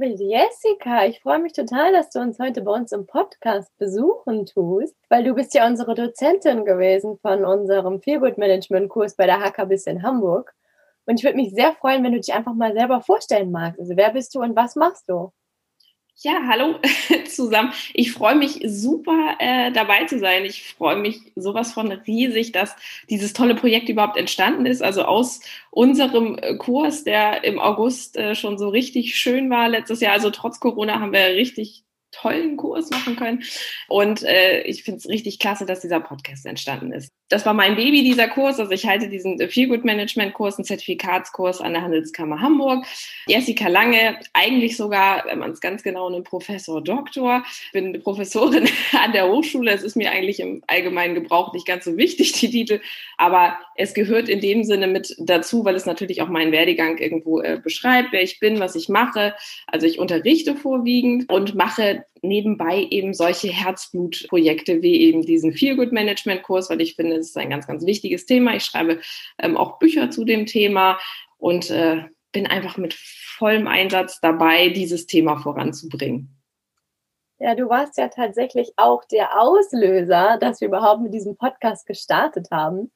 Liebe Jessica. Ich freue mich total, dass du uns heute bei uns im Podcast besuchen tust, weil du bist ja unsere Dozentin gewesen von unserem Feelgood Management Kurs bei der HKBIS in Hamburg. Und ich würde mich sehr freuen, wenn du dich einfach mal selber vorstellen magst. Also wer bist du und was machst du? Ja, hallo zusammen. Ich freue mich super äh, dabei zu sein. Ich freue mich sowas von riesig, dass dieses tolle Projekt überhaupt entstanden ist. Also aus unserem äh, Kurs, der im August äh, schon so richtig schön war letztes Jahr. Also trotz Corona haben wir richtig tollen Kurs machen können. Und äh, ich finde es richtig klasse, dass dieser Podcast entstanden ist. Das war mein Baby, dieser Kurs. Also ich halte diesen Feelgood Management Kurs, einen Zertifikatskurs an der Handelskammer Hamburg. Jessica Lange, eigentlich sogar, wenn man es ganz genau nimmt, Professor Doktor. Bin Professorin an der Hochschule. Es ist mir eigentlich im allgemeinen Gebrauch nicht ganz so wichtig, die Titel. Aber es gehört in dem Sinne mit dazu, weil es natürlich auch meinen Werdegang irgendwo äh, beschreibt, wer ich bin, was ich mache. Also ich unterrichte vorwiegend und mache nebenbei eben solche Herzblutprojekte wie eben diesen Feelgood Management Kurs, weil ich finde, es ist ein ganz, ganz wichtiges Thema. Ich schreibe ähm, auch Bücher zu dem Thema und äh, bin einfach mit vollem Einsatz dabei, dieses Thema voranzubringen. Ja, du warst ja tatsächlich auch der Auslöser, dass wir überhaupt mit diesem Podcast gestartet haben.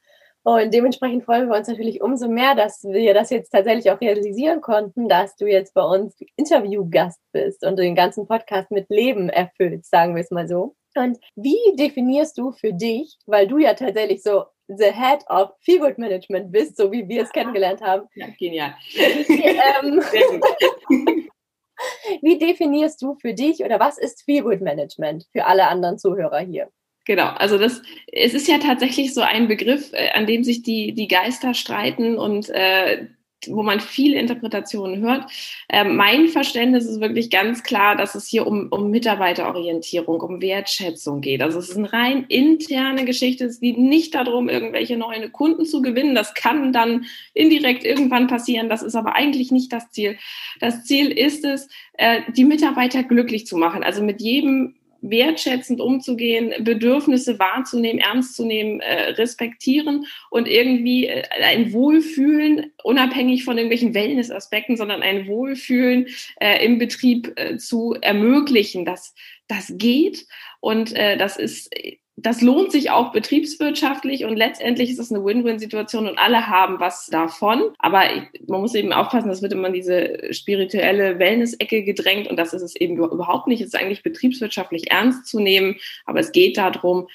Und dementsprechend freuen wir uns natürlich umso mehr, dass wir das jetzt tatsächlich auch realisieren konnten, dass du jetzt bei uns Interviewgast bist und den ganzen Podcast mit Leben erfüllst, sagen wir es mal so. Und wie definierst du für dich, weil du ja tatsächlich so the head of Feelgood Management bist, so wie wir es kennengelernt haben. Ja, genial. Wie, ähm, wie definierst du für dich oder was ist Feelgood Management für alle anderen Zuhörer hier? Genau, also das, es ist ja tatsächlich so ein Begriff, äh, an dem sich die, die Geister streiten und äh, wo man viele Interpretationen hört. Äh, mein Verständnis ist wirklich ganz klar, dass es hier um, um Mitarbeiterorientierung, um Wertschätzung geht. Also es ist eine rein interne Geschichte. Es geht nicht darum, irgendwelche neuen Kunden zu gewinnen. Das kann dann indirekt irgendwann passieren. Das ist aber eigentlich nicht das Ziel. Das Ziel ist es, äh, die Mitarbeiter glücklich zu machen. Also mit jedem wertschätzend umzugehen, Bedürfnisse wahrzunehmen, ernst zu nehmen, äh, respektieren und irgendwie äh, ein Wohlfühlen, unabhängig von irgendwelchen Wellness-Aspekten, sondern ein Wohlfühlen äh, im Betrieb äh, zu ermöglichen. Das, das geht und äh, das ist das lohnt sich auch betriebswirtschaftlich und letztendlich ist es eine Win-Win-Situation und alle haben was davon. Aber man muss eben aufpassen, das wird immer in diese spirituelle Wellness-Ecke gedrängt und das ist es eben überhaupt nicht. Es ist eigentlich betriebswirtschaftlich ernst zu nehmen, aber es geht darum,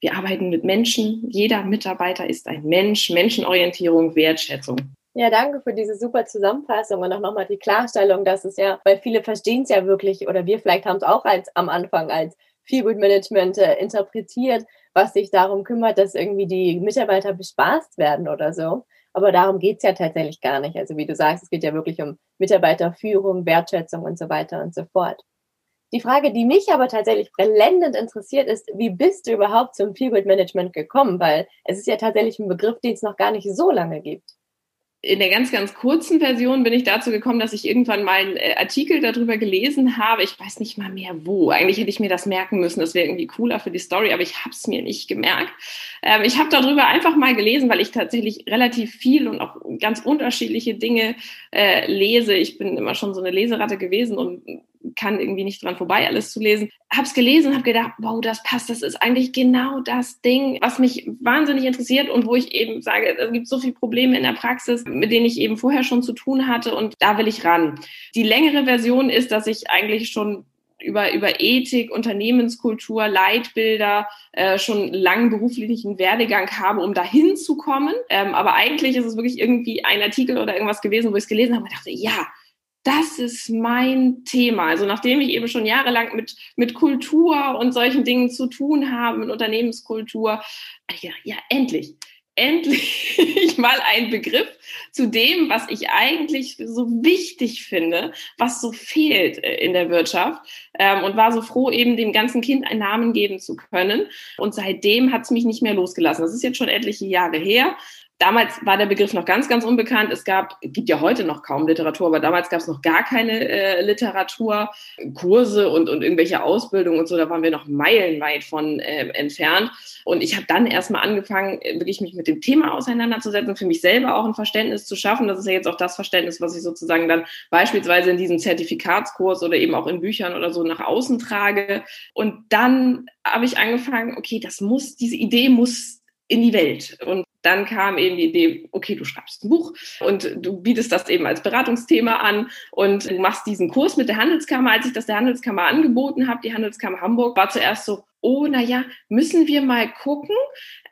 wir arbeiten mit Menschen. Jeder Mitarbeiter ist ein Mensch. Menschenorientierung, Wertschätzung. Ja, danke für diese super Zusammenfassung und auch nochmal die Klarstellung, dass es ja, weil viele verstehen es ja wirklich oder wir vielleicht haben es auch als am Anfang als Feelgood Management äh, interpretiert, was sich darum kümmert, dass irgendwie die Mitarbeiter bespaßt werden oder so. Aber darum geht's ja tatsächlich gar nicht. Also wie du sagst, es geht ja wirklich um Mitarbeiterführung, Wertschätzung und so weiter und so fort. Die Frage, die mich aber tatsächlich blendend interessiert, ist, wie bist du überhaupt zum Feelgood Management gekommen? Weil es ist ja tatsächlich ein Begriff, den es noch gar nicht so lange gibt in der ganz, ganz kurzen Version bin ich dazu gekommen, dass ich irgendwann mal einen äh, Artikel darüber gelesen habe. Ich weiß nicht mal mehr wo. Eigentlich hätte ich mir das merken müssen. Das wäre irgendwie cooler für die Story, aber ich habe es mir nicht gemerkt. Ähm, ich habe darüber einfach mal gelesen, weil ich tatsächlich relativ viel und auch ganz unterschiedliche Dinge äh, lese. Ich bin immer schon so eine Leseratte gewesen und kann irgendwie nicht dran vorbei, alles zu lesen. Hab's gelesen, habe gedacht, wow, das passt, das ist eigentlich genau das Ding, was mich wahnsinnig interessiert und wo ich eben sage, es gibt so viele Probleme in der Praxis, mit denen ich eben vorher schon zu tun hatte und da will ich ran. Die längere Version ist, dass ich eigentlich schon über, über Ethik, Unternehmenskultur, Leitbilder äh, schon langen beruflichen Werdegang habe, um dahin zu kommen. Ähm, aber eigentlich ist es wirklich irgendwie ein Artikel oder irgendwas gewesen, wo ich es gelesen habe und dachte, ja, das ist mein Thema. Also nachdem ich eben schon jahrelang mit, mit Kultur und solchen Dingen zu tun habe, mit Unternehmenskultur, ja, ja, endlich. endlich mal ein Begriff zu dem, was ich eigentlich so wichtig finde, was so fehlt äh, in der Wirtschaft ähm, und war so froh, eben dem ganzen Kind einen Namen geben zu können. Und seitdem hat es mich nicht mehr losgelassen. Das ist jetzt schon etliche Jahre her. Damals war der Begriff noch ganz, ganz unbekannt. Es gab, gibt ja heute noch kaum Literatur, aber damals gab es noch gar keine äh, Literaturkurse und, und irgendwelche Ausbildungen und so. Da waren wir noch meilenweit von äh, entfernt. Und ich habe dann erstmal angefangen, wirklich mich mit dem Thema auseinanderzusetzen, für mich selber auch ein Verständnis zu schaffen. Das ist ja jetzt auch das Verständnis, was ich sozusagen dann beispielsweise in diesem Zertifikatskurs oder eben auch in Büchern oder so nach außen trage. Und dann habe ich angefangen, okay, das muss, diese Idee muss in die Welt. Und dann kam eben die Idee, okay, du schreibst ein Buch und du bietest das eben als Beratungsthema an und du machst diesen Kurs mit der Handelskammer. Als ich das der Handelskammer angeboten habe, die Handelskammer Hamburg, war zuerst so, oh, naja, müssen wir mal gucken,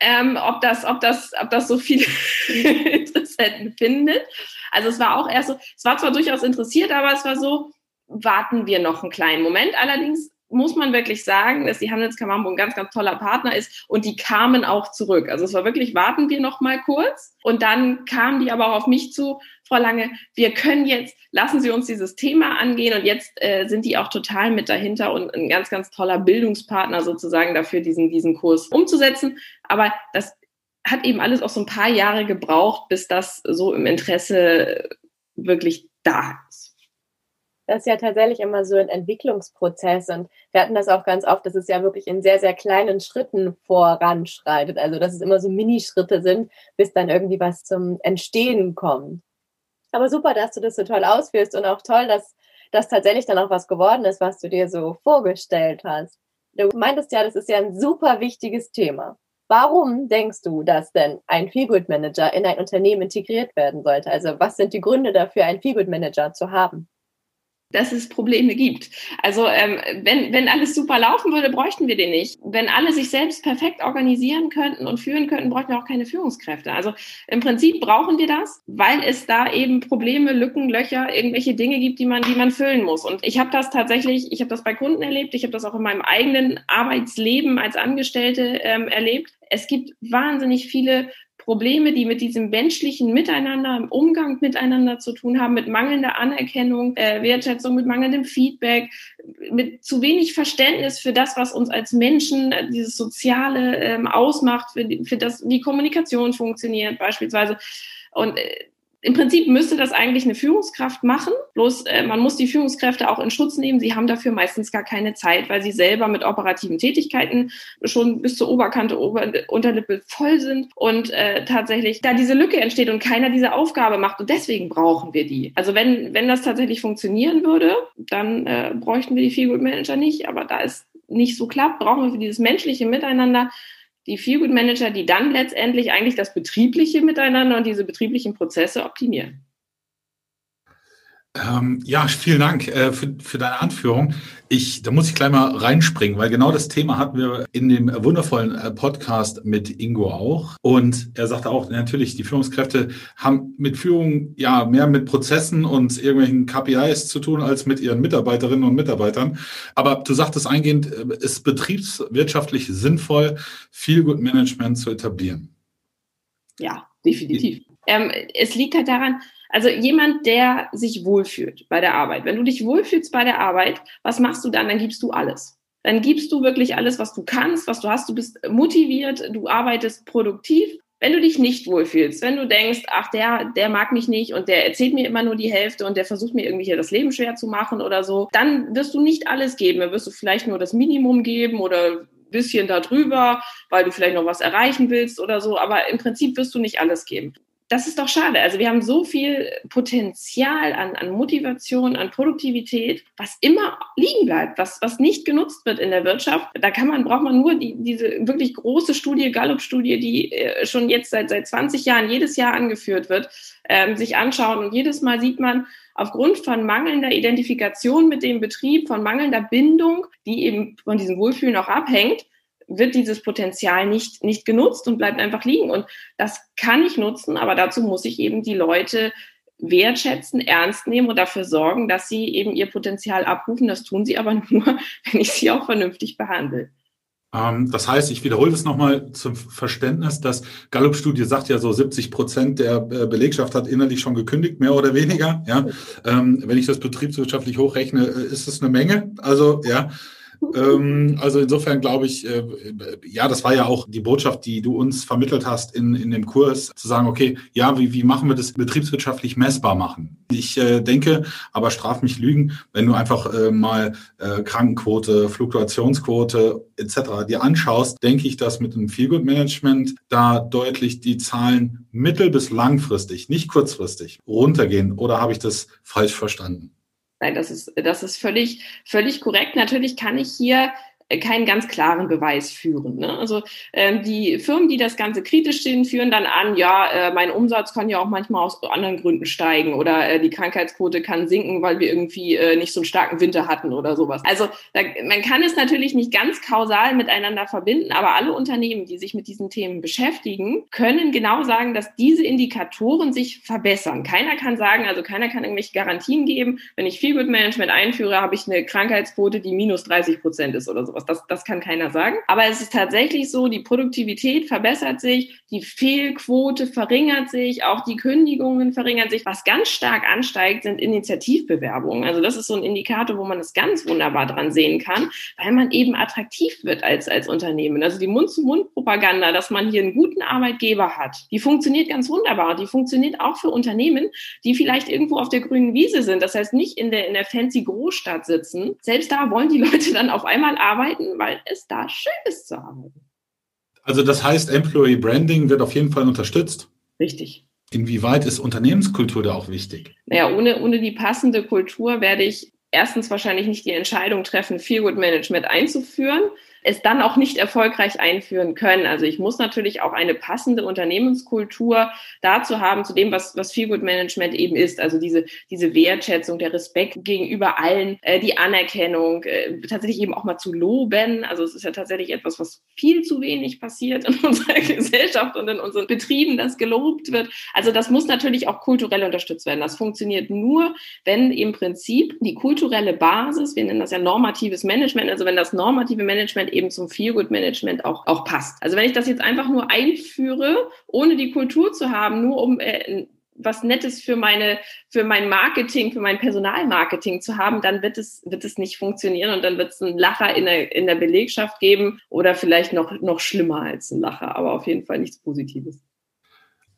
ähm, ob, das, ob, das, ob das so viele Interessenten findet. Also es war auch erst so, es war zwar durchaus interessiert, aber es war so, warten wir noch einen kleinen Moment. Allerdings muss man wirklich sagen, dass die Handelskammer Hamburg ein ganz, ganz toller Partner ist und die kamen auch zurück. Also es war wirklich, warten wir noch mal kurz und dann kamen die aber auch auf mich zu, Frau Lange, wir können jetzt, lassen Sie uns dieses Thema angehen und jetzt äh, sind die auch total mit dahinter und ein ganz, ganz toller Bildungspartner sozusagen dafür, diesen, diesen Kurs umzusetzen. Aber das hat eben alles auch so ein paar Jahre gebraucht, bis das so im Interesse wirklich da ist das ist ja tatsächlich immer so ein Entwicklungsprozess und wir hatten das auch ganz oft, dass es ja wirklich in sehr, sehr kleinen Schritten voranschreitet. Also, dass es immer so Minischritte sind, bis dann irgendwie was zum Entstehen kommt. Aber super, dass du das so toll ausführst und auch toll, dass das tatsächlich dann auch was geworden ist, was du dir so vorgestellt hast. Du meintest ja, das ist ja ein super wichtiges Thema. Warum denkst du, dass denn ein Feelgood Manager in ein Unternehmen integriert werden sollte? Also was sind die Gründe dafür, einen Feelgood Manager zu haben? Dass es Probleme gibt. Also ähm, wenn, wenn alles super laufen würde, bräuchten wir den nicht. Wenn alle sich selbst perfekt organisieren könnten und führen könnten, bräuchten wir auch keine Führungskräfte. Also im Prinzip brauchen wir das, weil es da eben Probleme, Lücken, Löcher, irgendwelche Dinge gibt, die man, die man füllen muss. Und ich habe das tatsächlich, ich habe das bei Kunden erlebt, ich habe das auch in meinem eigenen Arbeitsleben als Angestellte ähm, erlebt. Es gibt wahnsinnig viele Probleme, die mit diesem menschlichen Miteinander, im Umgang miteinander zu tun haben, mit mangelnder Anerkennung, äh, Wertschätzung, mit mangelndem Feedback, mit zu wenig Verständnis für das, was uns als Menschen, äh, dieses Soziale ähm, ausmacht, für, für das, wie Kommunikation funktioniert beispielsweise. Und äh, im Prinzip müsste das eigentlich eine Führungskraft machen, bloß äh, man muss die Führungskräfte auch in Schutz nehmen. Sie haben dafür meistens gar keine Zeit, weil sie selber mit operativen Tätigkeiten schon bis zur Oberkante, Ober Unterlippe voll sind und äh, tatsächlich da diese Lücke entsteht und keiner diese Aufgabe macht und deswegen brauchen wir die. Also wenn, wenn das tatsächlich funktionieren würde, dann äh, bräuchten wir die Feelgood Manager nicht, aber da es nicht so klappt, brauchen wir für dieses menschliche Miteinander die Feelgood Manager, die dann letztendlich eigentlich das betriebliche Miteinander und diese betrieblichen Prozesse optimieren. Ähm, ja, vielen Dank äh, für, für deine Anführung. Ich, da muss ich gleich mal reinspringen, weil genau das Thema hatten wir in dem wundervollen äh, Podcast mit Ingo auch. Und er sagte auch, natürlich, die Führungskräfte haben mit Führung ja mehr mit Prozessen und irgendwelchen KPIs zu tun als mit ihren Mitarbeiterinnen und Mitarbeitern. Aber du sagtest eingehend, äh, ist betriebswirtschaftlich sinnvoll, viel Good Management zu etablieren. Ja, definitiv. Ähm, es liegt halt daran, also jemand, der sich wohlfühlt bei der Arbeit. Wenn du dich wohlfühlst bei der Arbeit, was machst du dann? Dann gibst du alles. Dann gibst du wirklich alles, was du kannst, was du hast. Du bist motiviert, du arbeitest produktiv. Wenn du dich nicht wohlfühlst, wenn du denkst, ach, der, der mag mich nicht und der erzählt mir immer nur die Hälfte und der versucht mir irgendwie hier das Leben schwer zu machen oder so, dann wirst du nicht alles geben. Dann wirst du vielleicht nur das Minimum geben oder bisschen darüber, weil du vielleicht noch was erreichen willst oder so, aber im Prinzip wirst du nicht alles geben das ist doch schade. Also wir haben so viel Potenzial an, an Motivation, an Produktivität, was immer liegen bleibt, was, was nicht genutzt wird in der Wirtschaft. Da kann man, braucht man nur die, diese wirklich große Studie, Gallup-Studie, die äh, schon jetzt seit, seit 20 Jahren jedes Jahr angeführt wird, ähm, sich anschauen. Und jedes Mal sieht man, aufgrund von mangelnder Identifikation mit dem Betrieb, von mangelnder Bindung, die eben von diesem Wohlfühlen auch abhängt, wird dieses Potenzial nicht, nicht genutzt und bleibt einfach liegen. Und das kann ich nutzen, aber dazu muss ich eben die Leute wertschätzen, ernst nehmen und dafür sorgen, dass sie eben ihr Potenzial abrufen. Das tun sie aber nur, wenn ich sie auch vernünftig behandle. Ähm, das heißt, ich wiederhole das nochmal zum Verständnis, dass Gallup-Studie sagt ja so 70 Prozent der äh, Belegschaft hat innerlich schon gekündigt, mehr oder weniger. Ja, ähm, wenn ich das betriebswirtschaftlich hochrechne, äh, ist es eine Menge. Also ja, ähm, also insofern glaube ich, äh, ja, das war ja auch die Botschaft, die du uns vermittelt hast in, in dem Kurs, zu sagen, okay, ja, wie, wie machen wir das betriebswirtschaftlich messbar machen? Ich äh, denke, aber straf mich Lügen, wenn du einfach äh, mal äh, Krankenquote, Fluktuationsquote etc. dir anschaust, denke ich, dass mit einem Feelgood-Management da deutlich die Zahlen mittel- bis langfristig, nicht kurzfristig, runtergehen. Oder habe ich das falsch verstanden? Nein, das ist, das ist völlig, völlig korrekt. Natürlich kann ich hier keinen ganz klaren Beweis führen. Ne? Also ähm, die Firmen, die das Ganze kritisch sehen, führen dann an, ja, äh, mein Umsatz kann ja auch manchmal aus anderen Gründen steigen oder äh, die Krankheitsquote kann sinken, weil wir irgendwie äh, nicht so einen starken Winter hatten oder sowas. Also da, man kann es natürlich nicht ganz kausal miteinander verbinden, aber alle Unternehmen, die sich mit diesen Themen beschäftigen, können genau sagen, dass diese Indikatoren sich verbessern. Keiner kann sagen, also keiner kann irgendwelche Garantien geben, wenn ich Feelgood Management einführe, habe ich eine Krankheitsquote, die minus 30 Prozent ist oder sowas sowas. Das, das kann keiner sagen. Aber es ist tatsächlich so, die Produktivität verbessert sich, die Fehlquote verringert sich, auch die Kündigungen verringern sich. Was ganz stark ansteigt, sind Initiativbewerbungen. Also das ist so ein Indikator, wo man es ganz wunderbar dran sehen kann, weil man eben attraktiv wird als, als Unternehmen. Also die Mund-zu-Mund-Propaganda, dass man hier einen guten Arbeitgeber hat, die funktioniert ganz wunderbar. Die funktioniert auch für Unternehmen, die vielleicht irgendwo auf der grünen Wiese sind. Das heißt, nicht in der, in der fancy Großstadt sitzen. Selbst da wollen die Leute dann auf einmal arbeiten arbeiten, weil es da schön ist zu arbeiten. Also das heißt, Employee Branding wird auf jeden Fall unterstützt. Richtig. Inwieweit ist Unternehmenskultur da auch wichtig? Naja, ohne, ohne die passende Kultur werde ich erstens wahrscheinlich nicht die Entscheidung treffen, Feelgood Management einzuführen es dann auch nicht erfolgreich einführen können. Also ich muss natürlich auch eine passende Unternehmenskultur dazu haben, zu dem, was, was Feelgood Management eben ist. Also diese, diese Wertschätzung, der Respekt gegenüber allen, äh, die Anerkennung, äh, tatsächlich eben auch mal zu loben. Also es ist ja tatsächlich etwas, was viel zu wenig passiert in unserer Gesellschaft und in unseren Betrieben, das gelobt wird. Also das muss natürlich auch kulturell unterstützt werden. Das funktioniert nur, wenn im Prinzip die kulturelle Basis, wir nennen das ja normatives Management, also wenn das normative Management eben zum Feelgood-Management auch, auch passt. Also wenn ich das jetzt einfach nur einführe, ohne die Kultur zu haben, nur um äh, was Nettes für meine, für mein Marketing, für mein Personalmarketing zu haben, dann wird es, wird es nicht funktionieren und dann wird es einen Lacher in der, in der Belegschaft geben oder vielleicht noch, noch schlimmer als ein Lacher, aber auf jeden Fall nichts Positives.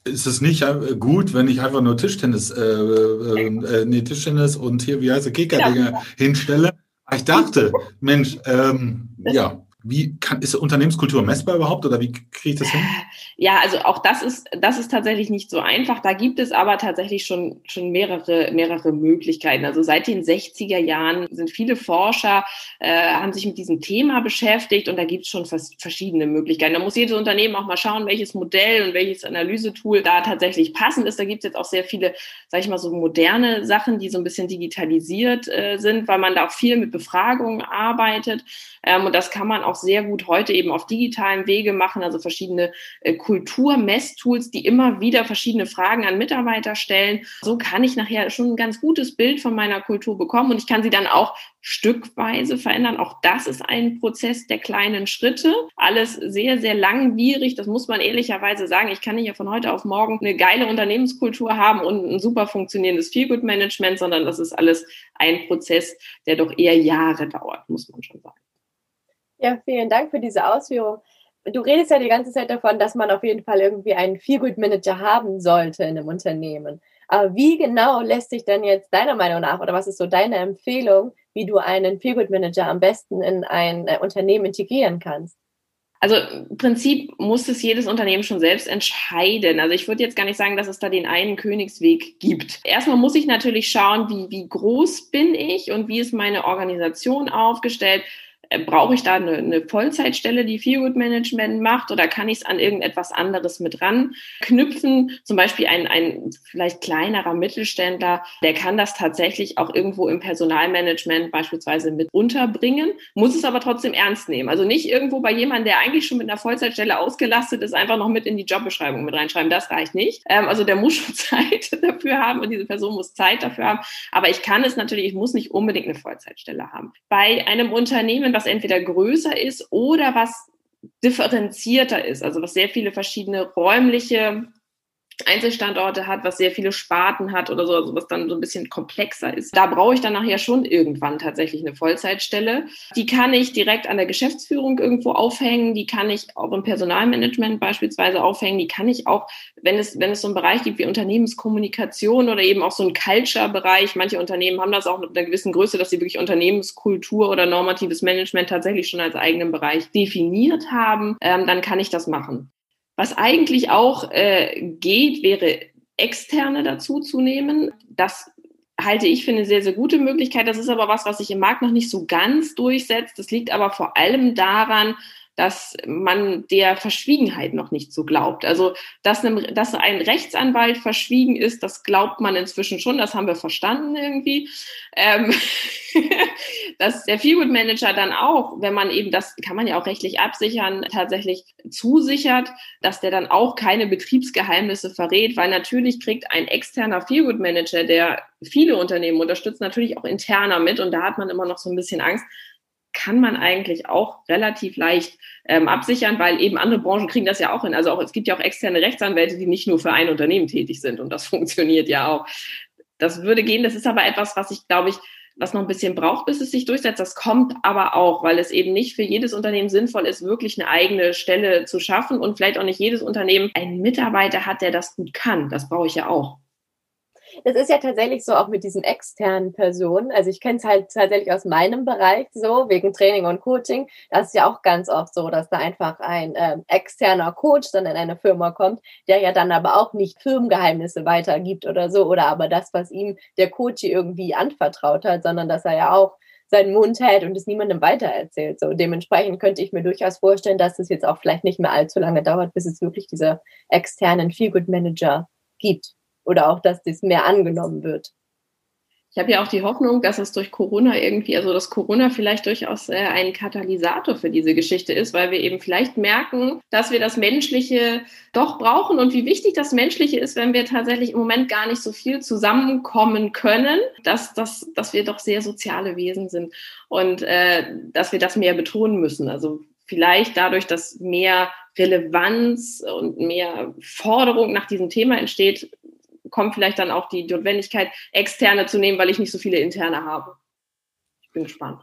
Ist es nicht äh, gut, wenn ich einfach nur Tischtennis, äh, äh, äh nee, Tischtennis und hier, wie heißt es, Kickerdinger ja. hinstelle? Ich dachte, Mensch, ähm, ja, wie kann, ist Unternehmenskultur messbar überhaupt oder wie kriege ich das hin? Ja, also auch das ist, das ist tatsächlich nicht so einfach. Da gibt es aber tatsächlich schon, schon mehrere, mehrere Möglichkeiten. Also seit den 60er Jahren sind viele Forscher, äh, haben sich mit diesem Thema beschäftigt und da gibt es schon verschiedene Möglichkeiten. Da muss jedes Unternehmen auch mal schauen, welches Modell und welches Analysetool da tatsächlich passend ist. Da gibt es jetzt auch sehr viele, sag ich mal, so moderne Sachen, die so ein bisschen digitalisiert äh, sind, weil man da auch viel mit Befragungen arbeitet. Ähm, und das kann man auch sehr gut heute eben auf digitalen Wege machen, also verschiedene äh, Kulturmesstools, die immer wieder verschiedene Fragen an Mitarbeiter stellen. So kann ich nachher schon ein ganz gutes Bild von meiner Kultur bekommen und ich kann sie dann auch stückweise verändern. Auch das ist ein Prozess der kleinen Schritte. Alles sehr, sehr langwierig. Das muss man ehrlicherweise sagen. Ich kann nicht ja von heute auf morgen eine geile Unternehmenskultur haben und ein super funktionierendes Feelgood-Management, sondern das ist alles ein Prozess, der doch eher Jahre dauert, muss man schon sagen. Ja, vielen Dank für diese Ausführung. Du redest ja die ganze Zeit davon, dass man auf jeden Fall irgendwie einen Feelgood-Manager haben sollte in einem Unternehmen. Aber wie genau lässt sich denn jetzt deiner Meinung nach oder was ist so deine Empfehlung, wie du einen Feelgood-Manager am besten in ein äh, Unternehmen integrieren kannst? Also im Prinzip muss es jedes Unternehmen schon selbst entscheiden. Also ich würde jetzt gar nicht sagen, dass es da den einen Königsweg gibt. Erstmal muss ich natürlich schauen, wie, wie groß bin ich und wie ist meine Organisation aufgestellt brauche ich da eine, eine Vollzeitstelle, die Feelgood Management macht, oder kann ich es an irgendetwas anderes mit ran knüpfen? Zum Beispiel ein, ein vielleicht kleinerer Mittelständler, der kann das tatsächlich auch irgendwo im Personalmanagement beispielsweise mit unterbringen, muss es aber trotzdem ernst nehmen. Also nicht irgendwo bei jemandem, der eigentlich schon mit einer Vollzeitstelle ausgelastet ist, einfach noch mit in die Jobbeschreibung mit reinschreiben. Das reicht nicht. Ähm, also der muss schon Zeit dafür haben und diese Person muss Zeit dafür haben. Aber ich kann es natürlich, ich muss nicht unbedingt eine Vollzeitstelle haben. Bei einem Unternehmen, was entweder größer ist oder was differenzierter ist, also was sehr viele verschiedene räumliche Einzelstandorte hat, was sehr viele Sparten hat oder so, also was dann so ein bisschen komplexer ist. Da brauche ich dann nachher schon irgendwann tatsächlich eine Vollzeitstelle. Die kann ich direkt an der Geschäftsführung irgendwo aufhängen, die kann ich auch im Personalmanagement beispielsweise aufhängen, die kann ich auch, wenn es, wenn es so einen Bereich gibt wie Unternehmenskommunikation oder eben auch so einen Culture-Bereich, manche Unternehmen haben das auch mit einer gewissen Größe, dass sie wirklich Unternehmenskultur oder normatives Management tatsächlich schon als eigenen Bereich definiert haben, ähm, dann kann ich das machen. Was eigentlich auch äh, geht, wäre externe dazu zu nehmen. Das halte ich für eine sehr, sehr gute Möglichkeit. Das ist aber was, was sich im Markt noch nicht so ganz durchsetzt. Das liegt aber vor allem daran, dass man der Verschwiegenheit noch nicht so glaubt. Also, dass, einem, dass ein Rechtsanwalt verschwiegen ist, das glaubt man inzwischen schon, das haben wir verstanden irgendwie. Ähm, dass der Feelgood Manager dann auch, wenn man eben, das kann man ja auch rechtlich absichern, tatsächlich zusichert, dass der dann auch keine Betriebsgeheimnisse verrät, weil natürlich kriegt ein externer Feelgood Manager, der viele Unternehmen unterstützt, natürlich auch interner mit und da hat man immer noch so ein bisschen Angst, kann man eigentlich auch relativ leicht ähm, absichern, weil eben andere Branchen kriegen das ja auch hin. Also auch, es gibt ja auch externe Rechtsanwälte, die nicht nur für ein Unternehmen tätig sind und das funktioniert ja auch. Das würde gehen. Das ist aber etwas, was ich, glaube ich, was noch ein bisschen braucht, bis es sich durchsetzt. Das kommt aber auch, weil es eben nicht für jedes Unternehmen sinnvoll ist, wirklich eine eigene Stelle zu schaffen und vielleicht auch nicht jedes Unternehmen einen Mitarbeiter hat, der das gut kann. Das brauche ich ja auch. Das ist ja tatsächlich so auch mit diesen externen Personen. Also ich kenne es halt tatsächlich aus meinem Bereich so, wegen Training und Coaching. Das ist ja auch ganz oft so, dass da einfach ein äh, externer Coach dann in eine Firma kommt, der ja dann aber auch nicht Firmengeheimnisse weitergibt oder so, oder aber das, was ihm der Coach irgendwie anvertraut hat, sondern dass er ja auch seinen Mund hält und es niemandem weitererzählt. So dementsprechend könnte ich mir durchaus vorstellen, dass es jetzt auch vielleicht nicht mehr allzu lange dauert, bis es wirklich diese externen Feelgood Manager gibt oder auch, dass das mehr angenommen wird. Ich habe ja auch die Hoffnung, dass es durch Corona irgendwie, also dass Corona vielleicht durchaus äh, ein Katalysator für diese Geschichte ist, weil wir eben vielleicht merken, dass wir das Menschliche doch brauchen und wie wichtig das Menschliche ist, wenn wir tatsächlich im Moment gar nicht so viel zusammenkommen können, dass, dass, dass wir doch sehr soziale Wesen sind und äh, dass wir das mehr betonen müssen. Also vielleicht dadurch, dass mehr Relevanz und mehr Forderung nach diesem Thema entsteht, kommt vielleicht dann auch die Notwendigkeit, externe zu nehmen, weil ich nicht so viele interne habe. Ich bin gespannt.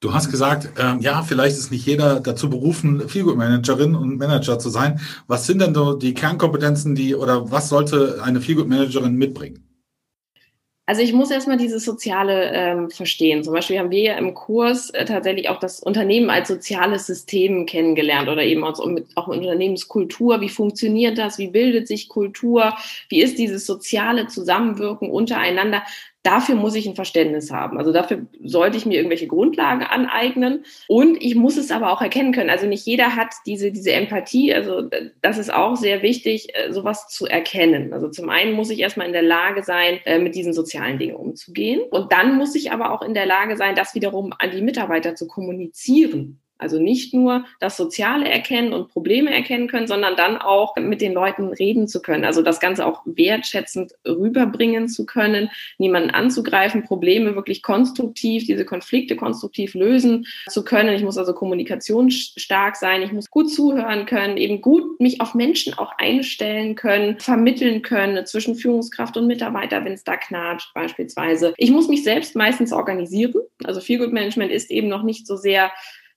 Du hast gesagt, ähm, ja, vielleicht ist nicht jeder dazu berufen, Feelgood-Managerin und Manager zu sein. Was sind denn so die Kernkompetenzen, die oder was sollte eine Feelgood-Managerin mitbringen? Also ich muss erstmal dieses Soziale ähm, verstehen. Zum Beispiel haben wir ja im Kurs äh, tatsächlich auch das Unternehmen als soziales System kennengelernt oder eben auch, auch Unternehmenskultur. Wie funktioniert das? Wie bildet sich Kultur? Wie ist dieses soziale Zusammenwirken untereinander? Dafür muss ich ein Verständnis haben. Also dafür sollte ich mir irgendwelche Grundlagen aneignen. Und ich muss es aber auch erkennen können. Also nicht jeder hat diese, diese Empathie. Also das ist auch sehr wichtig, äh, sowas zu erkennen. Also zum einen muss ich erstmal in der Lage sein, äh, mit diesen sozialen Dingen umzugehen. Und dann muss ich aber auch in der Lage sein, das wiederum an die Mitarbeiter zu kommunizieren. Also nicht nur das Soziale erkennen und Probleme erkennen können, sondern dann auch mit den Leuten reden zu können. Also das Ganze auch wertschätzend rüberbringen zu können, niemanden anzugreifen, Probleme wirklich konstruktiv, diese Konflikte konstruktiv lösen zu können. Ich muss also kommunikationsstark sein, ich muss gut zuhören können, eben gut mich auf Menschen auch einstellen können, vermitteln können zwischen Führungskraft und Mitarbeiter, wenn es da knatscht beispielsweise. Ich muss mich selbst meistens organisieren. Also Feel Good Management ist eben noch nicht so sehr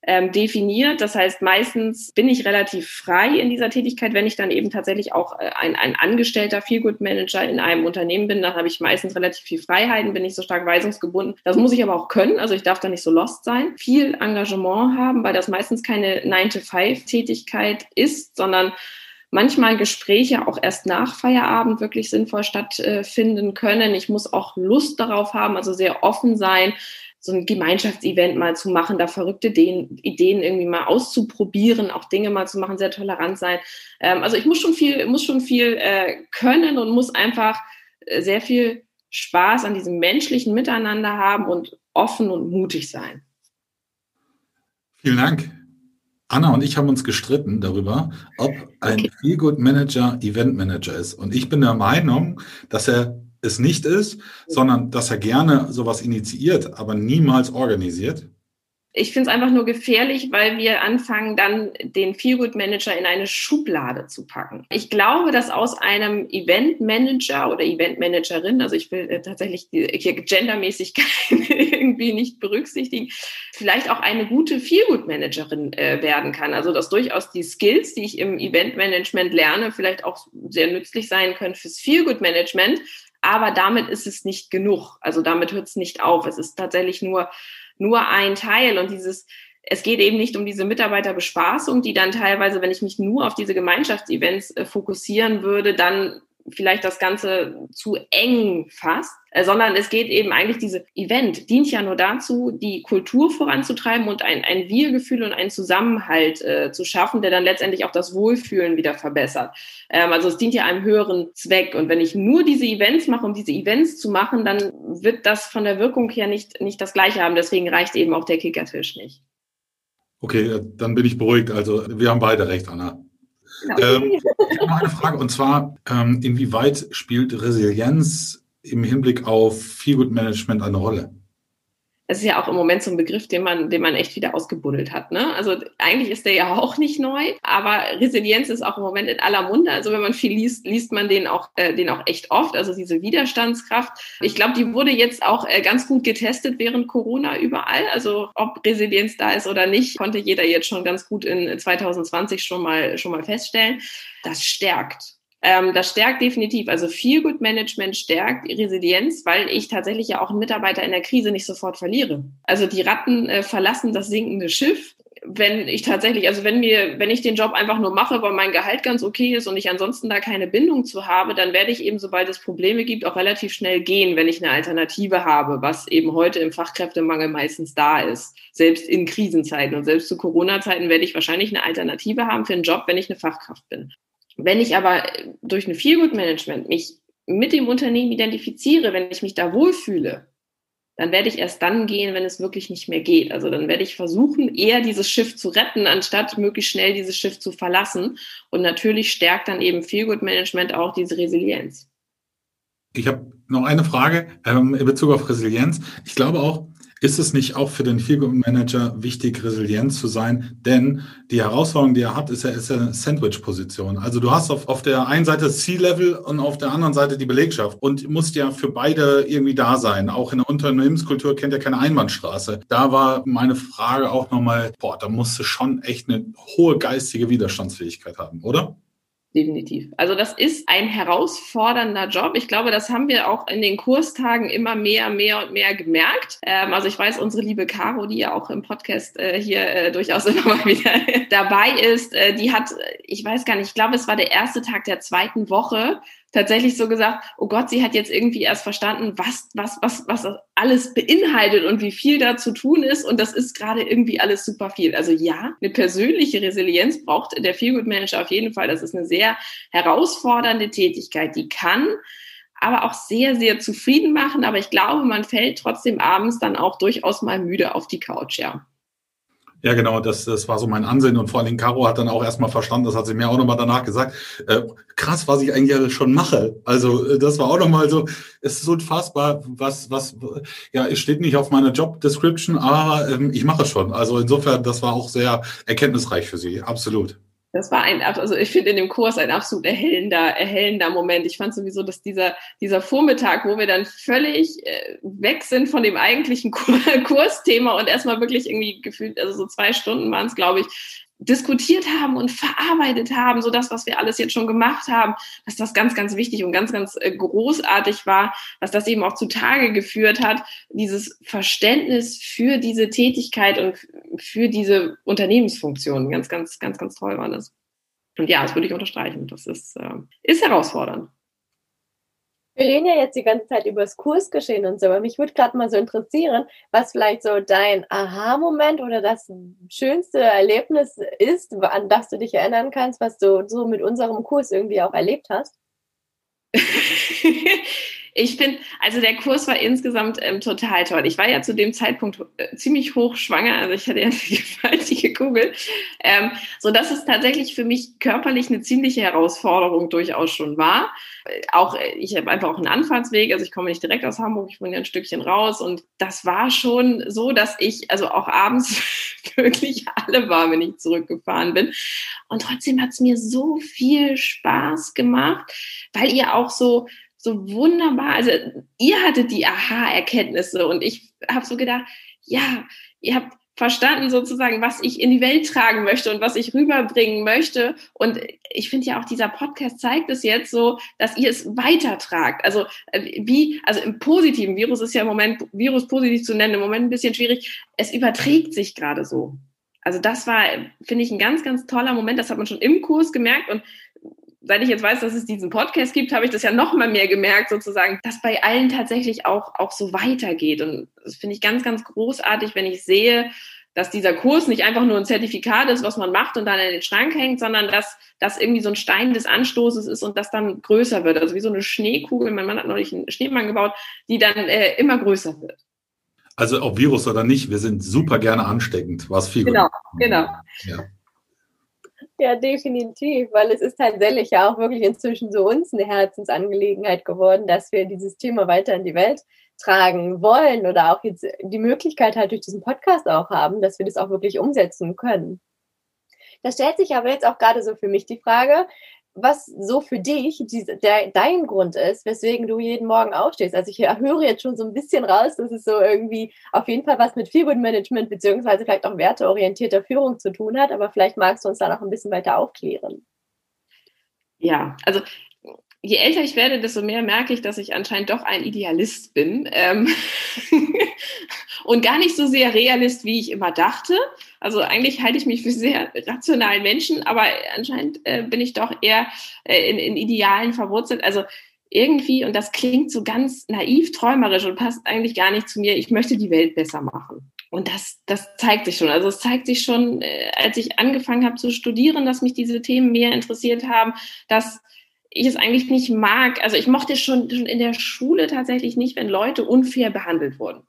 ähm, definiert. Das heißt, meistens bin ich relativ frei in dieser Tätigkeit. Wenn ich dann eben tatsächlich auch äh, ein, ein angestellter Feelgood Manager in einem Unternehmen bin, dann habe ich meistens relativ viel Freiheiten, bin nicht so stark weisungsgebunden. Das muss ich aber auch können. Also ich darf da nicht so lost sein. Viel Engagement haben, weil das meistens keine 9-to-5-Tätigkeit ist, sondern manchmal Gespräche auch erst nach Feierabend wirklich sinnvoll stattfinden können. Ich muss auch Lust darauf haben, also sehr offen sein, so ein Gemeinschaftsevent mal zu machen, da verrückte Ideen, Ideen irgendwie mal auszuprobieren, auch Dinge mal zu machen, sehr tolerant sein. Ähm, also ich muss schon viel, muss schon viel äh, können und muss einfach äh, sehr viel Spaß an diesem menschlichen Miteinander haben und offen und mutig sein. Vielen Dank. Anna und ich haben uns gestritten darüber, ob ein okay. Feelgood Manager Event Manager ist. Und ich bin der Meinung, dass er es nicht ist, sondern dass er gerne sowas initiiert, aber niemals organisiert. Ich finde es einfach nur gefährlich, weil wir anfangen, dann den Feelgood Manager in eine Schublade zu packen. Ich glaube, dass aus einem Event Manager oder Event Managerin, also ich will äh, tatsächlich hier Gendermäßigkeit irgendwie nicht berücksichtigen, vielleicht auch eine gute Feelgood Managerin äh, werden kann. Also dass durchaus die Skills, die ich im Event Management lerne, vielleicht auch sehr nützlich sein können fürs Feelgood Management. Aber damit ist es nicht genug. Also damit hört es nicht auf. Es ist tatsächlich nur nur ein Teil und dieses es geht eben nicht um diese Mitarbeiterbespaßung, die dann teilweise, wenn ich mich nur auf diese Gemeinschaftsevents äh, fokussieren würde, dann vielleicht das Ganze zu eng fasst, äh, sondern es geht eben eigentlich, diese Event dient ja nur dazu, die Kultur voranzutreiben und ein, ein Wir-Gefühl und einen Zusammenhalt äh, zu schaffen, der dann letztendlich auch das Wohlfühlen wieder verbessert. Ähm, also es dient ja einem höheren Zweck. Und wenn ich nur diese Events mache, um diese Events zu machen, dann wird das von der Wirkung her nicht, nicht das Gleiche haben. Deswegen reicht eben auch der Kickertisch nicht. Okay, dann bin ich beruhigt. Also wir haben beide recht, Anna. Genau. Ähm, ich habe noch eine Frage und zwar, ähm, inwieweit spielt Resilienz im Hinblick auf Feelgood Management eine Rolle? Es ist ja auch im Moment so ein Begriff, den man, den man echt wieder ausgebuddelt hat. Ne? Also eigentlich ist der ja auch nicht neu, aber Resilienz ist auch im Moment in aller Munde. Also wenn man viel liest, liest man den auch, äh, den auch echt oft. Also diese Widerstandskraft. Ich glaube, die wurde jetzt auch äh, ganz gut getestet während Corona überall. Also ob Resilienz da ist oder nicht, konnte jeder jetzt schon ganz gut in 2020 schon mal, schon mal feststellen. Das stärkt. Ähm, das stärkt definitiv. Also viel Good Management stärkt Resilienz, weil ich tatsächlich ja auch einen Mitarbeiter in der Krise nicht sofort verliere. Also die Ratten äh, verlassen das sinkende Schiff. Wenn ich tatsächlich, also wenn mir, wenn ich den Job einfach nur mache, weil mein Gehalt ganz okay ist und ich ansonsten da keine Bindung zu habe, dann werde ich eben, sobald es Probleme gibt, auch relativ schnell gehen, wenn ich eine Alternative habe, was eben heute im Fachkräftemangel meistens da ist. Selbst in Krisenzeiten und selbst zu Corona-Zeiten werde ich wahrscheinlich eine Alternative haben für einen Job, wenn ich eine Fachkraft bin. Wenn ich aber durch ein Feelgood-Management mich mit dem Unternehmen identifiziere, wenn ich mich da wohlfühle, dann werde ich erst dann gehen, wenn es wirklich nicht mehr geht. Also dann werde ich versuchen, eher dieses Schiff zu retten, anstatt möglichst schnell dieses Schiff zu verlassen. Und natürlich stärkt dann eben Feelgood-Management auch diese Resilienz. Ich habe noch eine Frage ähm, in Bezug auf Resilienz. Ich glaube auch, ist es nicht auch für den Feelgood-Manager wichtig, resilient zu sein? Denn die Herausforderung, die er hat, ist ja, ist ja eine Sandwich-Position. Also du hast auf, auf der einen Seite C-Level und auf der anderen Seite die Belegschaft und musst ja für beide irgendwie da sein. Auch in der Unternehmenskultur kennt ja keine Einbahnstraße. Da war meine Frage auch nochmal, boah, da musst du schon echt eine hohe geistige Widerstandsfähigkeit haben, oder? Definitiv. Also das ist ein herausfordernder Job. Ich glaube, das haben wir auch in den Kurstagen immer mehr, mehr und mehr gemerkt. Ähm, also ich weiß, unsere liebe Caro, die ja auch im Podcast äh, hier äh, durchaus immer mal wieder dabei ist, äh, die hat, ich weiß gar nicht, ich glaube, es war der erste Tag der zweiten Woche, tatsächlich so gesagt, oh Gott, sie hat jetzt irgendwie erst verstanden, was, was, was, was das alles beinhaltet und wie viel da zu tun ist. Und das ist gerade irgendwie alles super viel. Also ja, eine persönliche Resilienz braucht der Feelgood Manager auf jeden Fall. Das ist eine sehr herausfordernde Tätigkeit, die kann aber auch sehr, sehr zufrieden machen. Aber ich glaube, man fällt trotzdem abends dann auch durchaus mal müde auf die Couch, ja. Ja, genau, das, das war so mein Ansehen und vor allen Dingen Caro hat dann auch erstmal verstanden, das hat sie mir auch nochmal danach gesagt, äh, krass, was ich eigentlich schon mache. Also äh, das war auch nochmal so, es ist unfassbar, was, was, ja, es steht nicht auf meiner Job Description, aber ähm, ich mache es schon. Also insofern, das war auch sehr erkenntnisreich für sie, absolut. Das war ein, also ich finde in dem Kurs ein absolut erhellender, erhellender Moment. Ich fand sowieso, dass dieser, dieser Vormittag, wo wir dann völlig äh, weg sind von dem eigentlichen Kursthema und erstmal wirklich irgendwie gefühlt, also so zwei Stunden waren es, glaube ich, diskutiert haben und verarbeitet haben, so das, was wir alles jetzt schon gemacht haben, dass das ganz, ganz wichtig und ganz, ganz äh, großartig war, was das eben auch zutage geführt hat, dieses Verständnis für diese Tätigkeit und für diese Unternehmensfunktion. Ganz, ganz, ganz, ganz toll war das. Und ja, das würde ich unterstreichen. Das ist, äh, ist herausfordernd. Wir reden ja jetzt die ganze Zeit über das Kursgeschehen und so, aber mich würde gerade mal so interessieren, was vielleicht so dein Aha-Moment oder das schönste Erlebnis ist, an das du dich erinnern kannst, was du so mit unserem Kurs irgendwie auch erlebt hast. Ich finde, also der Kurs war insgesamt ähm, total toll. Ich war ja zu dem Zeitpunkt äh, ziemlich hoch schwanger, also ich hatte ja eine gewaltige Kugel, ähm, so dass es tatsächlich für mich körperlich eine ziemliche Herausforderung durchaus schon war. Äh, auch äh, ich habe einfach auch einen Anfahrtsweg, also ich komme nicht direkt aus Hamburg, ich wohne ja ein Stückchen raus und das war schon so, dass ich also auch abends wirklich alle war, wenn ich zurückgefahren bin. Und trotzdem hat es mir so viel Spaß gemacht, weil ihr auch so so wunderbar, also ihr hattet die Aha-Erkenntnisse und ich habe so gedacht, ja, ihr habt verstanden sozusagen, was ich in die Welt tragen möchte und was ich rüberbringen möchte. Und ich finde ja auch dieser Podcast zeigt es jetzt so, dass ihr es weitertragt. Also äh, wie, also im positiven Virus ist ja im Moment, Virus positiv zu nennen, im Moment ein bisschen schwierig. Es überträgt sich gerade so. Also das war, finde ich, ein ganz, ganz toller Moment. Das hat man schon im Kurs gemerkt und seit ich jetzt weiß, dass es diesen Podcast gibt, habe ich das ja noch mal mehr gemerkt, sozusagen, dass bei allen tatsächlich auch, auch so weitergeht. Und das finde ich ganz, ganz großartig, wenn ich sehe, dass dieser Kurs nicht einfach nur ein Zertifikat ist, was man macht und dann in den Schrank hängt, sondern dass das irgendwie so ein Stein des Anstoßes ist und das dann größer wird. Also wie so eine Schneekugel, mein Mann hat neulich einen Schneemann gebaut, die dann äh, immer größer wird. Also ob Virus oder nicht, wir sind super gerne ansteckend, was viel. Genau, genau. Ja. Ja, definitiv, weil es ist tatsächlich ja auch wirklich inzwischen so uns eine Herzensangelegenheit geworden, dass wir dieses Thema weiter in die Welt tragen wollen oder auch jetzt die Möglichkeit halt durch diesen Podcast auch haben, dass wir das auch wirklich umsetzen können. Da stellt sich aber jetzt auch gerade so für mich die Frage, was so für dich diese, der, dein Grund ist, weswegen du jeden Morgen aufstehst. Also ich höre jetzt schon so ein bisschen raus, dass es so irgendwie auf jeden Fall was mit Feelgood Management beziehungsweise vielleicht auch werteorientierter Führung zu tun hat, aber vielleicht magst du uns da noch ein bisschen weiter aufklären. Ja, also je älter ich werde, desto mehr merke ich, dass ich anscheinend doch ein Idealist bin ähm und gar nicht so sehr Realist, wie ich immer dachte. Also eigentlich halte ich mich für sehr rationalen Menschen, aber anscheinend äh, bin ich doch eher äh, in, in Idealen verwurzelt. Also irgendwie, und das klingt so ganz naiv, träumerisch und passt eigentlich gar nicht zu mir, ich möchte die Welt besser machen. Und das, das zeigt sich schon. Also es zeigt sich schon, äh, als ich angefangen habe zu studieren, dass mich diese Themen mehr interessiert haben, dass ich es eigentlich nicht mag. Also ich mochte schon, schon in der Schule tatsächlich nicht, wenn Leute unfair behandelt wurden.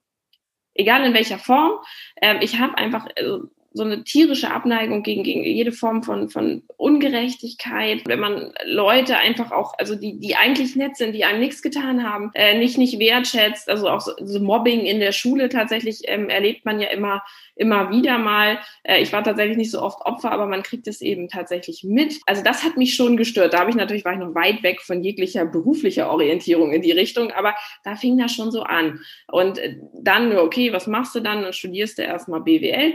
Egal in welcher Form. Ähm, ich habe einfach, also so eine tierische Abneigung gegen, gegen jede Form von, von Ungerechtigkeit, wenn man Leute einfach auch, also die, die eigentlich nett sind, die einem nichts getan haben, äh, nicht, nicht wertschätzt, also auch so, so Mobbing in der Schule tatsächlich ähm, erlebt man ja immer immer wieder mal. Äh, ich war tatsächlich nicht so oft Opfer, aber man kriegt es eben tatsächlich mit. Also das hat mich schon gestört. Da habe ich natürlich, war ich noch weit weg von jeglicher beruflicher Orientierung in die Richtung, aber da fing das schon so an. Und äh, dann, okay, was machst du dann? Dann studierst du erstmal BWL,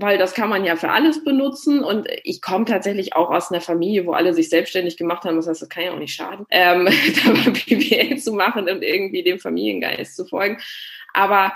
weil das kann man ja für alles benutzen. Und ich komme tatsächlich auch aus einer Familie, wo alle sich selbstständig gemacht haben. Das heißt, das kann ja auch nicht schaden, ähm, da mal BWL zu machen und irgendwie dem Familiengeist zu folgen. Aber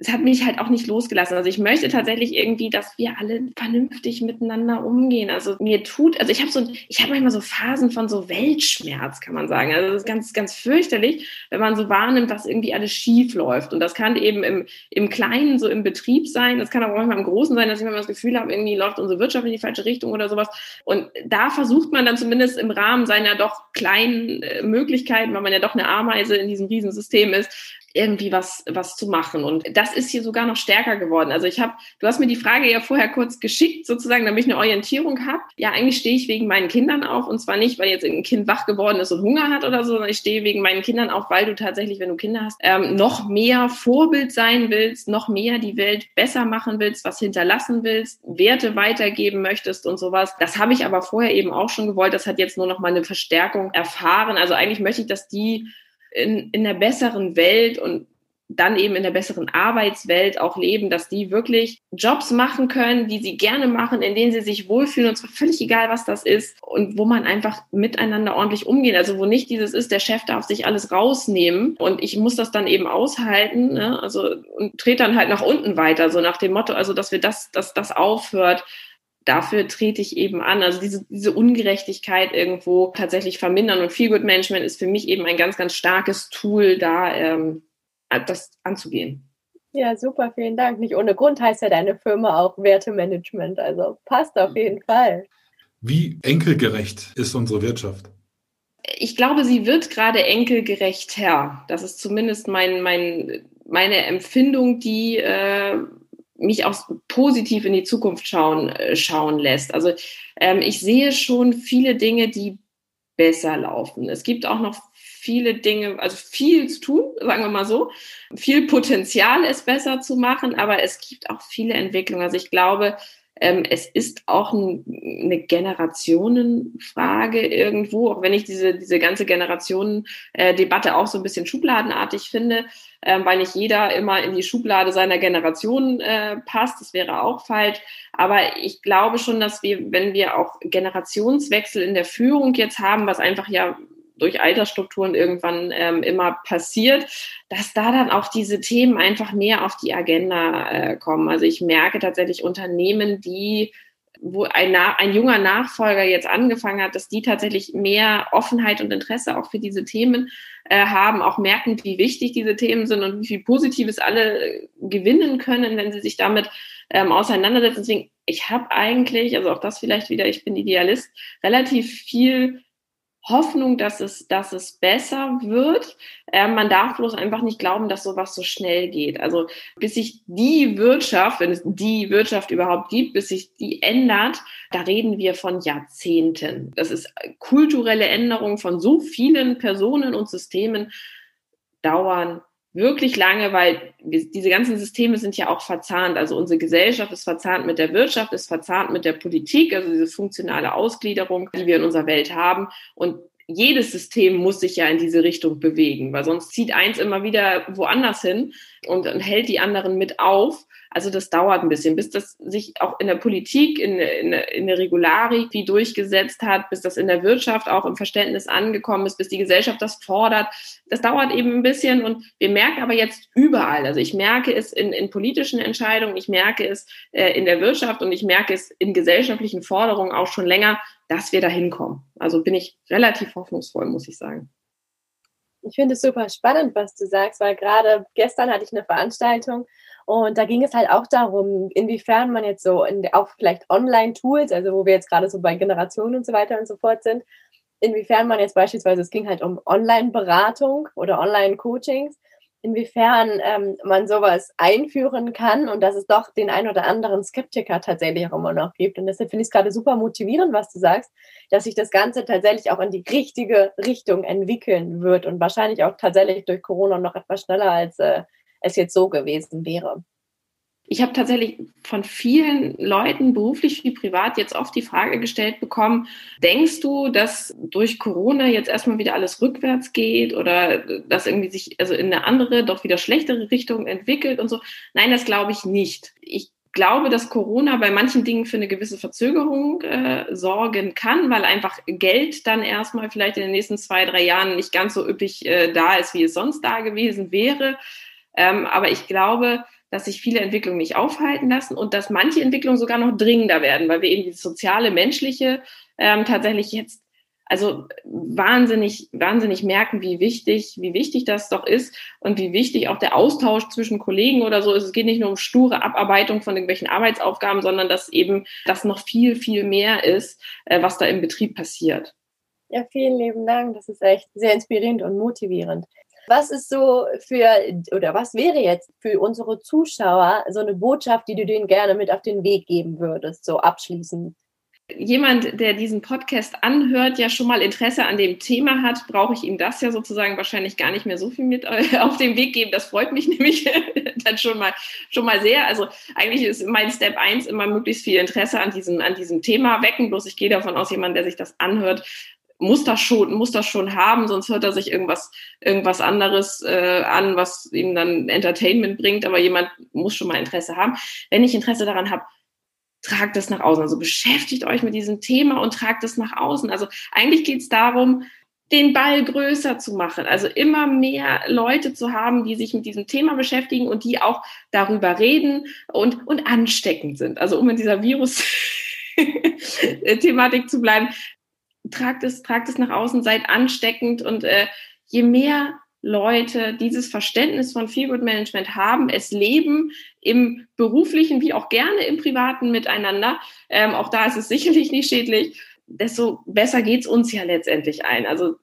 es hat mich halt auch nicht losgelassen. Also ich möchte tatsächlich irgendwie, dass wir alle vernünftig miteinander umgehen. Also mir tut, also ich habe so, ich habe manchmal so Phasen von so Weltschmerz, kann man sagen. Also das ist ganz, ganz fürchterlich, wenn man so wahrnimmt, was irgendwie alles schief läuft. Und das kann eben im, im Kleinen, so im Betrieb sein. Das kann aber auch manchmal im Großen sein, dass ich manchmal das Gefühl habe, irgendwie läuft unsere Wirtschaft in die falsche Richtung oder sowas. Und da versucht man dann zumindest im Rahmen seiner doch kleinen äh, Möglichkeiten, weil man ja doch eine Ameise in diesem Riesensystem ist, irgendwie was, was zu machen. Und das ist hier sogar noch stärker geworden. Also ich habe, du hast mir die Frage ja vorher kurz geschickt, sozusagen, damit ich eine Orientierung habe. Ja, eigentlich stehe ich wegen meinen Kindern auf. Und zwar nicht, weil jetzt ein Kind wach geworden ist und Hunger hat oder so, sondern ich stehe wegen meinen Kindern auf, weil du tatsächlich, wenn du Kinder hast, ähm, noch mehr Vorbild sein willst, noch mehr die Welt besser machen willst, was hinterlassen willst, Werte weitergeben möchtest und sowas. Das habe ich aber vorher eben auch schon gewollt. Das hat jetzt nur noch mal eine Verstärkung erfahren. Also eigentlich möchte ich, dass die in, in der besseren Welt und dann eben in der besseren Arbeitswelt auch leben, dass die wirklich Jobs machen können, die sie gerne machen, in denen sie sich wohlfühlen und zwar völlig egal, was das ist und wo man einfach miteinander ordentlich umgeht. Also wo nicht dieses ist, der Chef darf sich alles rausnehmen und ich muss das dann eben aushalten, ne? also und trete dann halt nach unten weiter, so nach dem Motto, also dass wir das, dass das aufhört dafür trete ich eben an. Also diese, diese Ungerechtigkeit irgendwo tatsächlich vermindern. Und Feel Good Management ist für mich eben ein ganz, ganz starkes Tool, da ähm, das anzugehen. Ja, super, vielen Dank. Nicht ohne Grund heißt ja deine Firma auch Wertemanagement. Also passt auf jeden Fall. Wie enkelgerecht ist unsere Wirtschaft? ich glaube, sie wird gerade enkelgerecht Herr. Das ist zumindest mein, mein, meine Empfindung, die äh, mich auch positiv in die Zukunft schauen, äh, schauen lässt. Also ähm, ich sehe schon viele Dinge, die besser laufen. Es gibt auch noch viele Dinge, also viel zu tun, sagen wir mal so. Viel Potenzial, es besser zu machen, aber es gibt auch viele Entwicklungen. Also ich glaube, es ist auch ein, eine Generationenfrage irgendwo, auch wenn ich diese, diese ganze Generationendebatte auch so ein bisschen schubladenartig finde, ähm, weil nicht jeder immer in die Schublade seiner Generation äh, passt. Das wäre auch falsch. Aber ich glaube schon, dass wir, wenn wir auch Generationswechsel in der Führung jetzt haben, was einfach ja durch Altersstrukturen irgendwann ähm, immer passiert, dass da dann auch diese Themen einfach mehr auf die Agenda äh, kommen. Also ich merke tatsächlich Unternehmen, die wo ein, ein junger Nachfolger jetzt angefangen hat, dass die tatsächlich mehr Offenheit und Interesse auch für diese Themen äh, haben, auch merken, wie wichtig diese Themen sind und wie viel Positives alle gewinnen können, wenn sie sich damit ähm, auseinandersetzen. Deswegen, ich habe eigentlich, also auch das vielleicht wieder, ich bin Idealist, relativ viel Hoffnung, dass es, dass es besser wird. Äh, man darf bloß einfach nicht glauben, dass sowas so schnell geht. Also bis sich die Wirtschaft, wenn es die Wirtschaft überhaupt gibt, bis sich die ändert, da reden wir von Jahrzehnten. Das ist kulturelle Änderung von so vielen Personen und Systemen dauern wirklich lange, weil diese ganzen Systeme sind ja auch verzahnt. Also unsere Gesellschaft ist verzahnt mit der Wirtschaft, ist verzahnt mit der Politik, also diese funktionale Ausgliederung, die wir in unserer Welt haben. Und jedes System muss sich ja in diese Richtung bewegen, weil sonst zieht eins immer wieder woanders hin und, hält die anderen mit auf. Also das dauert ein bisschen, bis das sich auch in der Politik, in, in, in der Regularik wie durchgesetzt hat, bis das in der Wirtschaft auch im Verständnis angekommen ist, bis die Gesellschaft das fordert. Das dauert eben ein bisschen und wir merken aber jetzt überall, also ich merke es in, in politischen Entscheidungen, ich merke es äh, in der Wirtschaft und ich merke es in gesellschaftlichen Forderungen auch schon länger, dass wir da hinkommen. Also bin ich relativ hoffnungsvoll, muss ich sagen. Ich finde es super spannend, was du sagst, weil gerade gestern hatte ich eine Veranstaltung und da ging es halt auch darum, inwiefern man jetzt so in, auch vielleicht Online-Tools, also wo wir jetzt gerade so bei Generationen und so weiter und so fort sind, inwiefern man jetzt beispielsweise, es ging halt um Online-Beratung oder Online-Coachings, inwiefern ähm, man sowas einführen kann und dass es doch den ein oder anderen Skeptiker tatsächlich auch immer noch gibt. Und deshalb finde ich es gerade super motivierend, was du sagst, dass sich das Ganze tatsächlich auch in die richtige Richtung entwickeln wird und wahrscheinlich auch tatsächlich durch Corona noch etwas schneller als äh, es jetzt so gewesen wäre. Ich habe tatsächlich von vielen Leuten, beruflich wie privat, jetzt oft die Frage gestellt bekommen, denkst du, dass durch Corona jetzt erstmal wieder alles rückwärts geht oder dass irgendwie sich also in eine andere, doch wieder schlechtere Richtung entwickelt und so? Nein, das glaube ich nicht. Ich glaube, dass Corona bei manchen Dingen für eine gewisse Verzögerung äh, sorgen kann, weil einfach Geld dann erstmal vielleicht in den nächsten zwei, drei Jahren nicht ganz so üppig äh, da ist, wie es sonst da gewesen wäre. Ähm, aber ich glaube, dass sich viele Entwicklungen nicht aufhalten lassen und dass manche Entwicklungen sogar noch dringender werden, weil wir eben dieses soziale, menschliche ähm, tatsächlich jetzt also wahnsinnig, wahnsinnig merken, wie wichtig, wie wichtig das doch ist und wie wichtig auch der Austausch zwischen Kollegen oder so ist. Es geht nicht nur um sture Abarbeitung von irgendwelchen Arbeitsaufgaben, sondern dass eben das noch viel, viel mehr ist, äh, was da im Betrieb passiert. Ja, vielen lieben Dank. Das ist echt sehr inspirierend und motivierend. Was ist so für, oder was wäre jetzt für unsere Zuschauer so eine Botschaft, die du denen gerne mit auf den Weg geben würdest, so abschließend? Jemand, der diesen Podcast anhört, ja schon mal Interesse an dem Thema hat, brauche ich ihm das ja sozusagen wahrscheinlich gar nicht mehr so viel mit auf den Weg geben. Das freut mich nämlich dann schon mal, schon mal sehr. Also eigentlich ist mein Step 1 immer möglichst viel Interesse an diesem, an diesem Thema wecken. Bloß ich gehe davon aus, jemand, der sich das anhört, muss das schon, muss das schon haben, sonst hört er sich irgendwas, irgendwas anderes äh, an, was ihm dann Entertainment bringt, aber jemand muss schon mal Interesse haben. Wenn ich Interesse daran habe, tragt das nach außen. Also beschäftigt euch mit diesem Thema und tragt es nach außen. Also eigentlich geht es darum, den Ball größer zu machen. Also immer mehr Leute zu haben, die sich mit diesem Thema beschäftigen und die auch darüber reden und, und ansteckend sind. Also um in dieser Virus-Thematik zu bleiben, tragt es, tragt es nach außen, seid ansteckend und äh, je mehr Leute dieses Verständnis von Feelgood Management haben, es leben im beruflichen wie auch gerne im privaten miteinander. Ähm, auch da ist es sicherlich nicht schädlich. desto besser geht's uns ja letztendlich ein. Also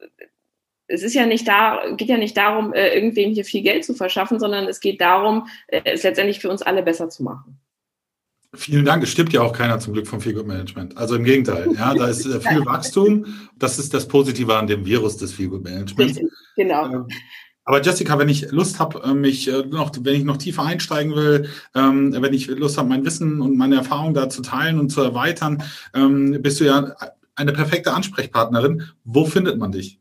es ist ja nicht da, geht ja nicht darum, äh, irgendwem hier viel Geld zu verschaffen, sondern es geht darum, äh, es letztendlich für uns alle besser zu machen. Vielen Dank. Es stimmt ja auch keiner zum Glück vom Feel Good Management. Also im Gegenteil. Ja, da ist äh, viel Wachstum. Das ist das Positive an dem Virus des Feel Good Managements. Genau. Ähm, aber Jessica, wenn ich Lust habe, mich noch, wenn ich noch tiefer einsteigen will, ähm, wenn ich Lust habe, mein Wissen und meine Erfahrung da zu teilen und zu erweitern, ähm, bist du ja eine perfekte Ansprechpartnerin. Wo findet man dich?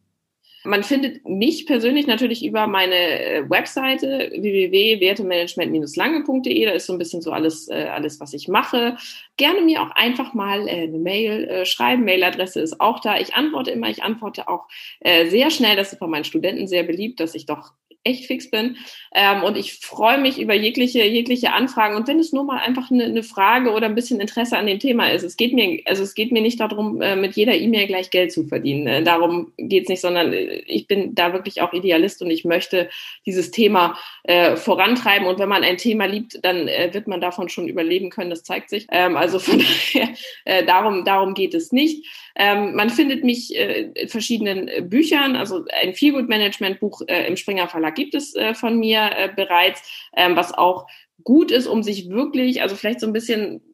Man findet mich persönlich natürlich über meine äh, Webseite www.wertemanagement-lange.de. Da ist so ein bisschen so alles, äh, alles, was ich mache. Gerne mir auch einfach mal äh, eine Mail schreiben. Mailadresse ist auch da. Ich antworte immer. Ich antworte auch sehr schnell. Das ist bei meinen Studenten sehr beliebt, dass ich doch echt fix bin. Ähm, und ich freue mich über jegliche, jegliche Anfragen. Und wenn es nur mal einfach eine, eine, Frage oder ein bisschen Interesse an dem Thema ist, es geht mir, also es geht mir nicht darum, äh, mit jeder E-Mail gleich Geld zu verdienen. Äh, darum geht es nicht, sondern äh, ich bin da wirklich auch Idealist und ich möchte dieses Thema äh, vorantreiben. Und wenn man ein Thema liebt, dann äh, wird man davon schon überleben können. Das zeigt sich. Ähm, also von daher, äh, darum, darum geht es nicht. Ähm, man findet mich äh, in verschiedenen Büchern, also ein Feelgood-Management-Buch äh, im Springer Verlag gibt es äh, von mir äh, bereits, ähm, was auch gut ist, um sich wirklich, also vielleicht so ein bisschen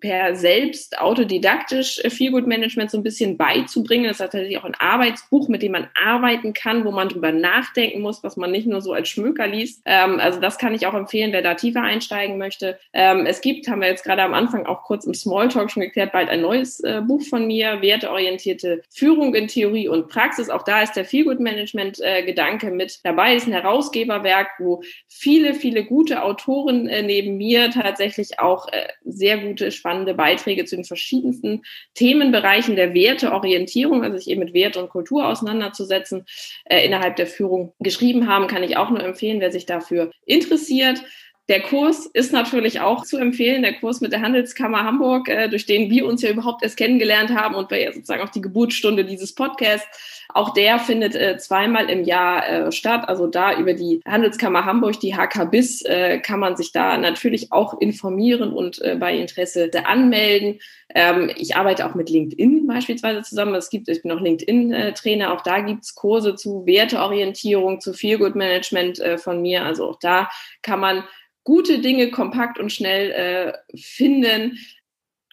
per selbst autodidaktisch äh, Feelgood Management so ein bisschen beizubringen. Das ist tatsächlich auch ein Arbeitsbuch, mit dem man arbeiten kann, wo man drüber nachdenken muss, was man nicht nur so als Schmöker liest. Ähm, also das kann ich auch empfehlen, wer da tiefer einsteigen möchte. Ähm, es gibt, haben wir jetzt gerade am Anfang auch kurz im Smalltalk schon geklärt, bald ein neues äh, Buch von mir, werteorientierte Führung in Theorie und Praxis. Auch da ist der Feelgood Management äh, Gedanke mit dabei. Ist ein Herausgeberwerk, wo viele, viele gute Autoren äh, neben mir tatsächlich auch äh, sehr gute spannende Beiträge zu den verschiedensten Themenbereichen der Werteorientierung, also sich eben mit Wert und Kultur auseinanderzusetzen, äh, innerhalb der Führung geschrieben haben, kann ich auch nur empfehlen, wer sich dafür interessiert. Der Kurs ist natürlich auch zu empfehlen, der Kurs mit der Handelskammer Hamburg, äh, durch den wir uns ja überhaupt erst kennengelernt haben und ja sozusagen auch die Geburtsstunde dieses Podcasts. Auch der findet äh, zweimal im Jahr äh, statt. Also da über die Handelskammer Hamburg, die HKBIS, kann man sich da natürlich auch informieren und bei Interesse anmelden. Ähm, ich arbeite auch mit LinkedIn beispielsweise zusammen. Es gibt, ich bin auch LinkedIn-Trainer. Auch da gibt's Kurse zu Werteorientierung, zu Feelgood-Management von mir. Also auch da kann man gute Dinge kompakt und schnell äh, finden.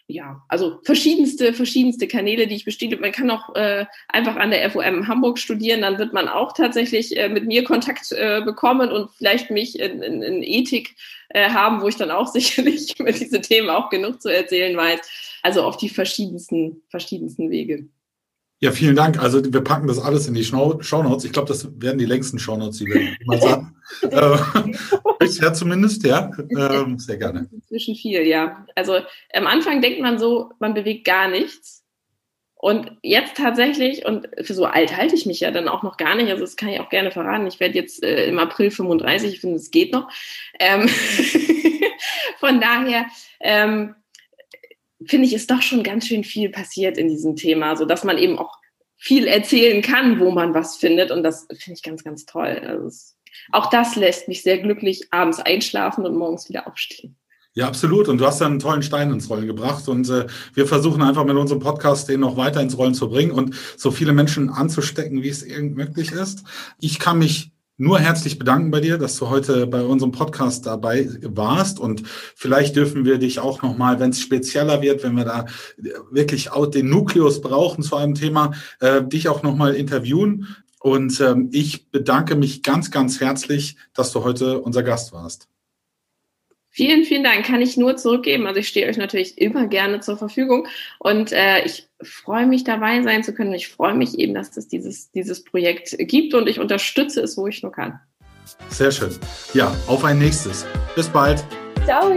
Ja, also verschiedenste, verschiedenste Kanäle, die ich bestiele. Man kann auch äh, einfach an der FOM Hamburg studieren, dann wird man auch tatsächlich äh, mit mir Kontakt äh, bekommen und vielleicht mich in, in, in Ethik äh, haben, wo ich dann auch sicherlich über diese Themen auch genug zu erzählen weiß. Also auf die verschiedensten, verschiedensten Wege. Ja, vielen Dank. Also wir packen das alles in die Show Notes. Ich glaube, das werden die längsten Show Notes, die wir jemals haben. äh, bisher zumindest, ja. Ähm, sehr gerne. Inzwischen viel, ja. Also am Anfang denkt man so, man bewegt gar nichts. Und jetzt tatsächlich, und für so alt halte ich mich ja dann auch noch gar nicht, also das kann ich auch gerne verraten, ich werde jetzt äh, im April 35, ich finde, es geht noch. Ähm Von daher ähm, finde ich, ist doch schon ganz schön viel passiert in diesem Thema, so dass man eben auch viel erzählen kann, wo man was findet. Und das finde ich ganz, ganz toll. Also auch das lässt mich sehr glücklich abends einschlafen und morgens wieder aufstehen. Ja, absolut. Und du hast ja einen tollen Stein ins Rollen gebracht. Und äh, wir versuchen einfach mit unserem Podcast den noch weiter ins Rollen zu bringen und so viele Menschen anzustecken, wie es irgend möglich ist. Ich kann mich nur herzlich bedanken bei dir, dass du heute bei unserem Podcast dabei warst und vielleicht dürfen wir dich auch nochmal, wenn es spezieller wird, wenn wir da wirklich auch den Nukleus brauchen zu einem Thema, äh, dich auch nochmal interviewen. Und ähm, ich bedanke mich ganz, ganz herzlich, dass du heute unser Gast warst. Vielen, vielen Dank. Kann ich nur zurückgeben. Also ich stehe euch natürlich immer gerne zur Verfügung und äh, ich freue mich dabei sein zu können. Ich freue mich eben, dass es dieses, dieses Projekt gibt und ich unterstütze es, wo ich nur kann. Sehr schön. Ja, auf ein nächstes. Bis bald. Ciao.